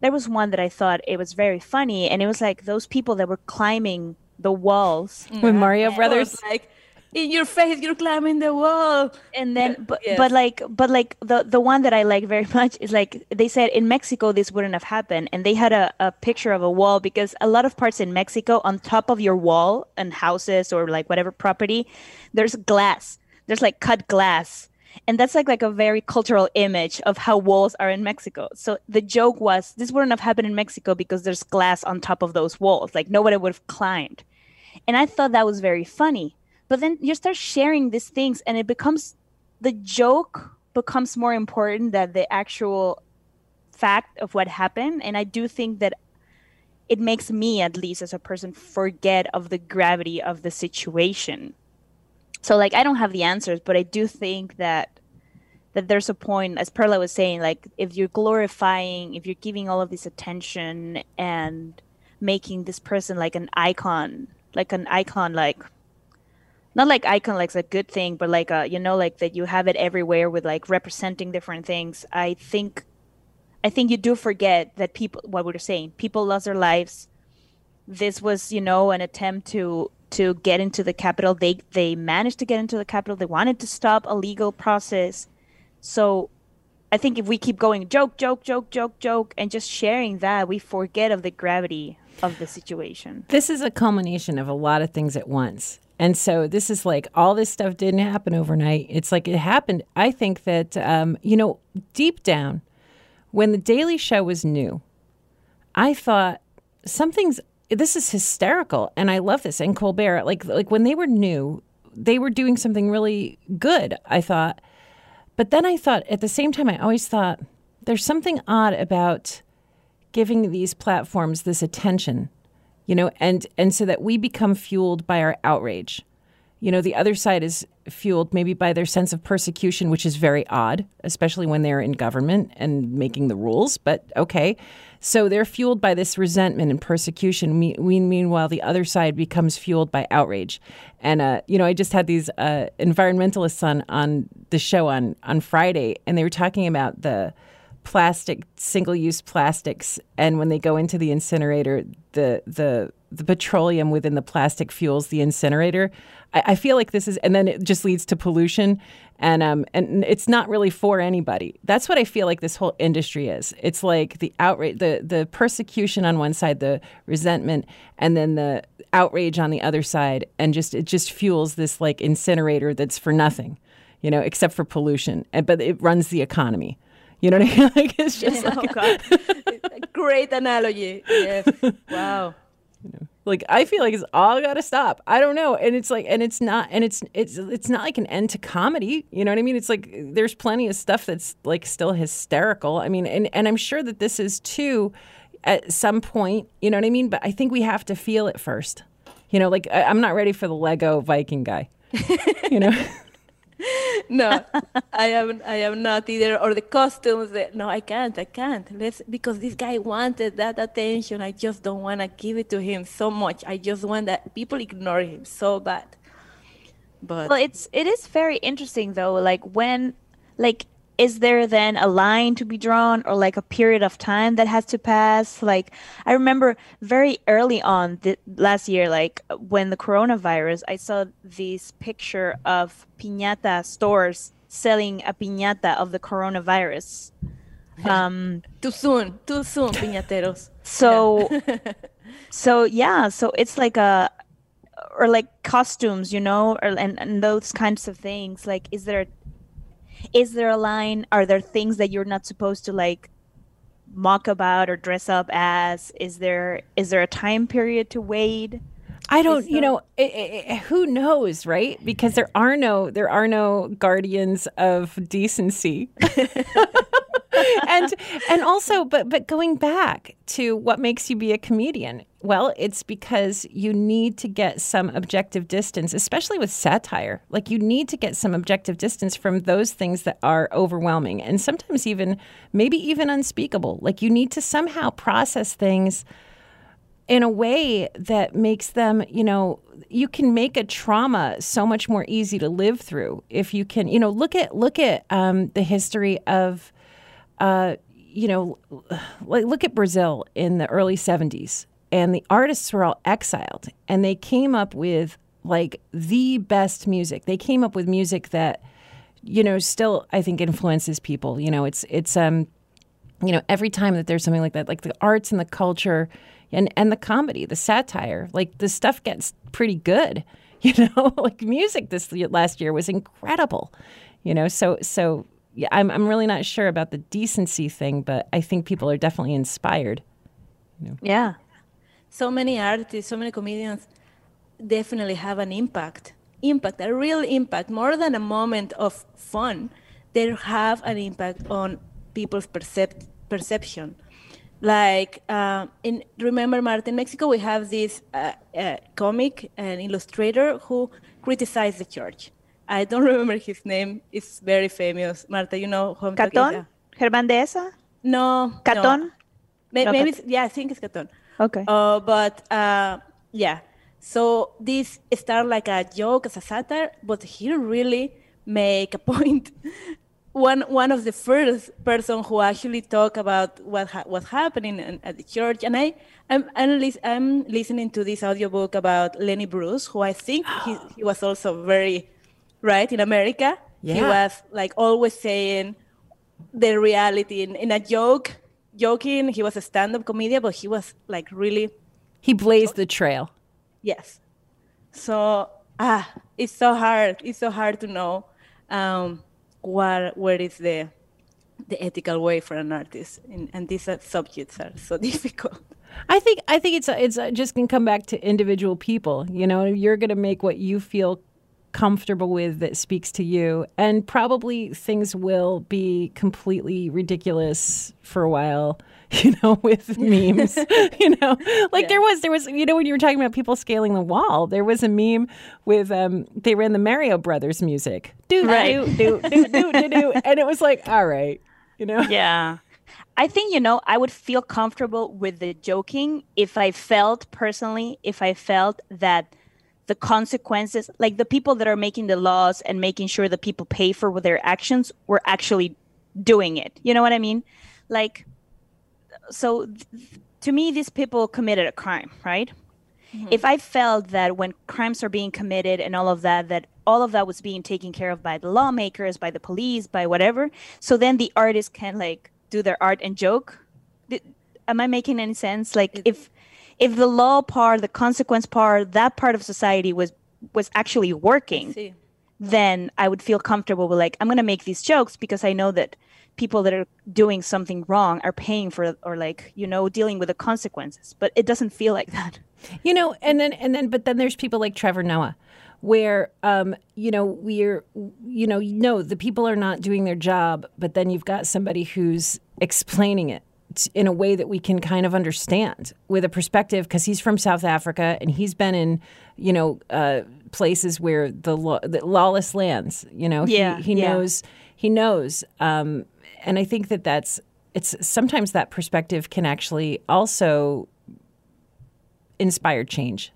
there was one that I thought it was very funny, and it was like those people that were climbing the walls, with Mario Brothers. like in your face you're climbing the wall and then but, yes. but like but like the the one that I like very much is like they said in Mexico this wouldn't have happened, and they had a, a picture of a wall because a lot of parts in Mexico on top of your wall and houses or like whatever property, there's glass, there's like cut glass. And that's like like a very cultural image of how walls are in Mexico. So the joke was this wouldn't have happened in Mexico because there's glass on top of those walls. Like nobody would have climbed. And I thought that was very funny. But then you start sharing these things and it becomes the joke becomes more important than the actual fact of what happened. And I do think that it makes me, at least as a person, forget of the gravity of the situation. So like I don't have the answers, but I do think that that there's a point, as Perla was saying, like if you're glorifying, if you're giving all of this attention and making this person like an icon, like an icon, like not like icon like a good thing, but like uh you know like that you have it everywhere with like representing different things. I think I think you do forget that people what we were saying, people lost their lives. This was, you know, an attempt to to get into the capital. They they managed to get into the capital. They wanted to stop a legal process. So I think if we keep going joke, joke, joke, joke, joke, and just sharing that, we forget of the gravity of the situation. This is a culmination of a lot of things at once. And so this is like all this stuff didn't happen overnight. It's like it happened. I think that, um, you know, deep down, when The Daily Show was new, I thought something's, this is hysterical. And I love this. And Colbert, like, like when they were new, they were doing something really good, I thought. But then I thought, at the same time, I always thought there's something odd about giving these platforms this attention, you know, and and so that we become fueled by our outrage. You know, the other side is fueled maybe by their sense of persecution, which is very odd, especially when they're in government and making the rules. But okay, so they're fueled by this resentment and persecution. Me, we, meanwhile, the other side becomes fueled by outrage. And uh, you know, I just had these uh, environmentalists on on the show on on Friday, and they were talking about the plastic single-use plastics and when they go into the incinerator the the the petroleum within the plastic fuels the incinerator. I, I feel like this is and then it just leads to pollution and um and it's not really for anybody. That's what i feel like this whole industry is. It's like the outrage the the persecution on one side the resentment and then the outrage on the other side and just it just fuels this like incinerator that's for nothing you know except for pollution but it runs the economy you know what I mean? Like it's just Yeah, like, oh Great analogy. Yes. Wow. like I feel like it's all got to stop. I don't know, and it's like, and it's not, and it's it's it's not like an end to comedy. You know what I mean? It's like there's plenty of stuff that's like still hysterical. I mean, and and I'm sure that this is too at some point. You know what I mean? But I think we have to feel it first. You know, like I, I'm not ready for the Lego Viking guy. you know. no, I am I am not either. Or the costumes. That, no, I can't. I can't. Let's because this guy wanted that attention. I just don't want to give it to him so much. I just want that people ignore him so bad. But Well, it's it is very interesting though. Like when, like, is there then a line to be drawn, or like a period of time that has to pass? Like, I remember very early on th- last year, like when the coronavirus, I saw this picture of piñata stores selling a piñata of the coronavirus. Um, too soon, too soon, piñateros. so, so yeah, so it's like a, or like costumes, you know, or and, and those kinds of things. Like, is there, is there a line? Are there things that you're not supposed to like mock about or dress up as? Is there is there a time period to wait? I don't, you know, i i who knows, right? Because there are no, there are no guardians of decency, and and also, but but going back to what makes you be a comedian, well, it's because you need to get some objective distance, especially with satire. Like you need to get some objective distance from those things that are overwhelming, and sometimes even maybe even unspeakable. Like you need to somehow process things in a way that makes them, you know, you can make a trauma so much more easy to live through if you can, you know, look at look at um, the history of, uh, you know, like look at Brazil in the early '70s, and the artists were all exiled, and they came up with like the best music. They came up with music that, you know, still I think influences people. You know, it's it's um you know, every time that there's something like that, like the arts and the culture and, and the comedy, the satire, like the stuff gets pretty good, you know, like music this last year was incredible, you know, so, so yeah, I'm, I'm really not sure about the decency thing, but I think people are definitely inspired. Yeah. so many artists, so many comedians definitely have an impact. Impact, a real impact, more than a moment of fun. They have an impact on people's percep- perception. Like uh, in remember, Marta, in Mexico, we have this uh, uh, comic and illustrator who criticized the church. I don't remember his name. It's very famous. Marta, you know who Caton? Germán Dehesa? No. Caton? No. May- No, Maybe, Cat- yeah, I think it's Caton. Okay. Uh, but uh, yeah, So this started like a joke as a satire, but he really make a point. One one of the first person who actually talk about what ha- what's happening in, at the church, and I I'm I'm, lis- I'm listening to this audiobook about Lenny Bruce, who I think he, he was also very right in America. yeah. He was like always saying the reality in, in a joke, joking. He was a stand-up comedian, but he was like really He blazed the trail. Yes. So ah, it's so hard. It's so hard to know um, where where is the the ethical way for an artist, and, and these subjects are so difficult. I think I think it's it's just gonna come back to individual people. You know, you're gonna make what you feel comfortable with that speaks to you, and probably things will be completely ridiculous for a while. You know, with memes. you know, like there was there was you know when you were talking about people scaling the wall, there was a meme with um they ran the Mario Brothers music, do Right. do do do do do do, and it was like all right, you know. Yeah. I think, you know, I would feel comfortable with the joking if I felt personally, if I felt that the consequences, like the people that are making the laws and making sure that people pay for their actions, were actually doing it. You know what I mean? Like, so th- to me, these people committed a crime, right? If I felt that when crimes are being committed and all of that, that all of that was being taken care of by the lawmakers, by the police, by whatever, so then the artists can like do their art and joke. Th- Am I making any sense? Like if if the law part, the consequence part, that part of society was was actually working, then I would feel comfortable with like I'm gonna make these jokes because I know that people that are doing something wrong are paying for or like you know dealing with the consequences. But it doesn't feel like that. You know, and then and then, but then there's people like Trevor Noah, where um, you know we're, you know, no, the people are not doing their job, but then you've got somebody who's explaining it in a way that we can kind of understand with a perspective because he's from South Africa and he's been in, you know, uh, places where the, law, the lawless lands. You know, Yeah, he, he yeah. knows he knows, um, and I think that that's it's sometimes that perspective can actually also inspire change.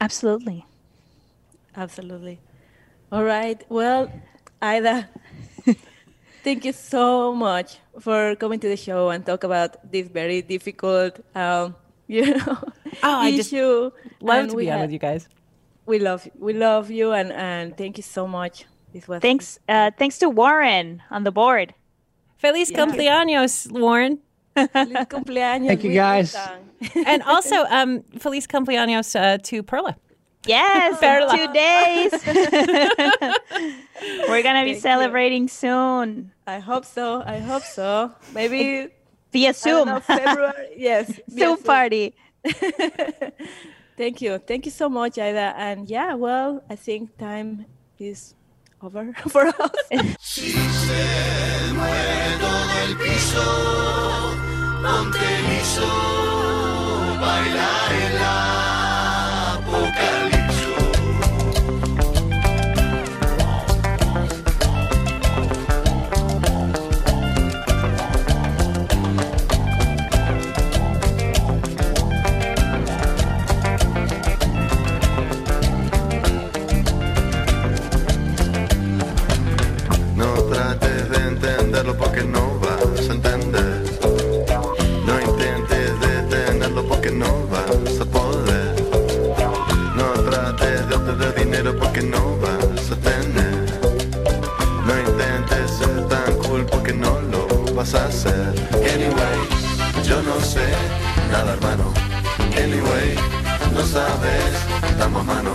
Absolutely. Absolutely. All right. Well, Ida, thank you so much for coming to the show and talk about this very difficult, um, you know, Oh, I just issue. Love And to we be on with you guys. We love we love you and and thank you so much. This was Thanks, uh, thanks to Warren on the board. Feliz cumpleaños, Warren. Feliz cumpleaños. Thank you, guys. And also, um, Feliz cumpleaños uh, to Perla. Yes, Perla. two days. We're gonna be Thank you. celebrating soon I hope so. I hope so. Maybe via I Zoom. know, February. Yes. via Zoom party. Thank you. Thank you so much, Ida. And yeah, well, I think time is over for us. Si se mueve todo el piso, ponte liso, bailar el apocalipso. hacer? Anyway, yo no sé nada hermano. Anyway, no sabes, damos mano.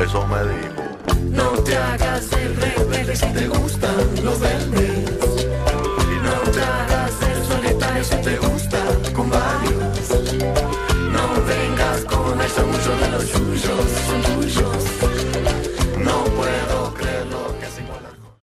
Eso me dijo. No te hagas el rebelde si te gustan los verdes. Y no te hagas el solitario si te gusta con varios. No vengas con eso, mucho de los suyos son tuyos.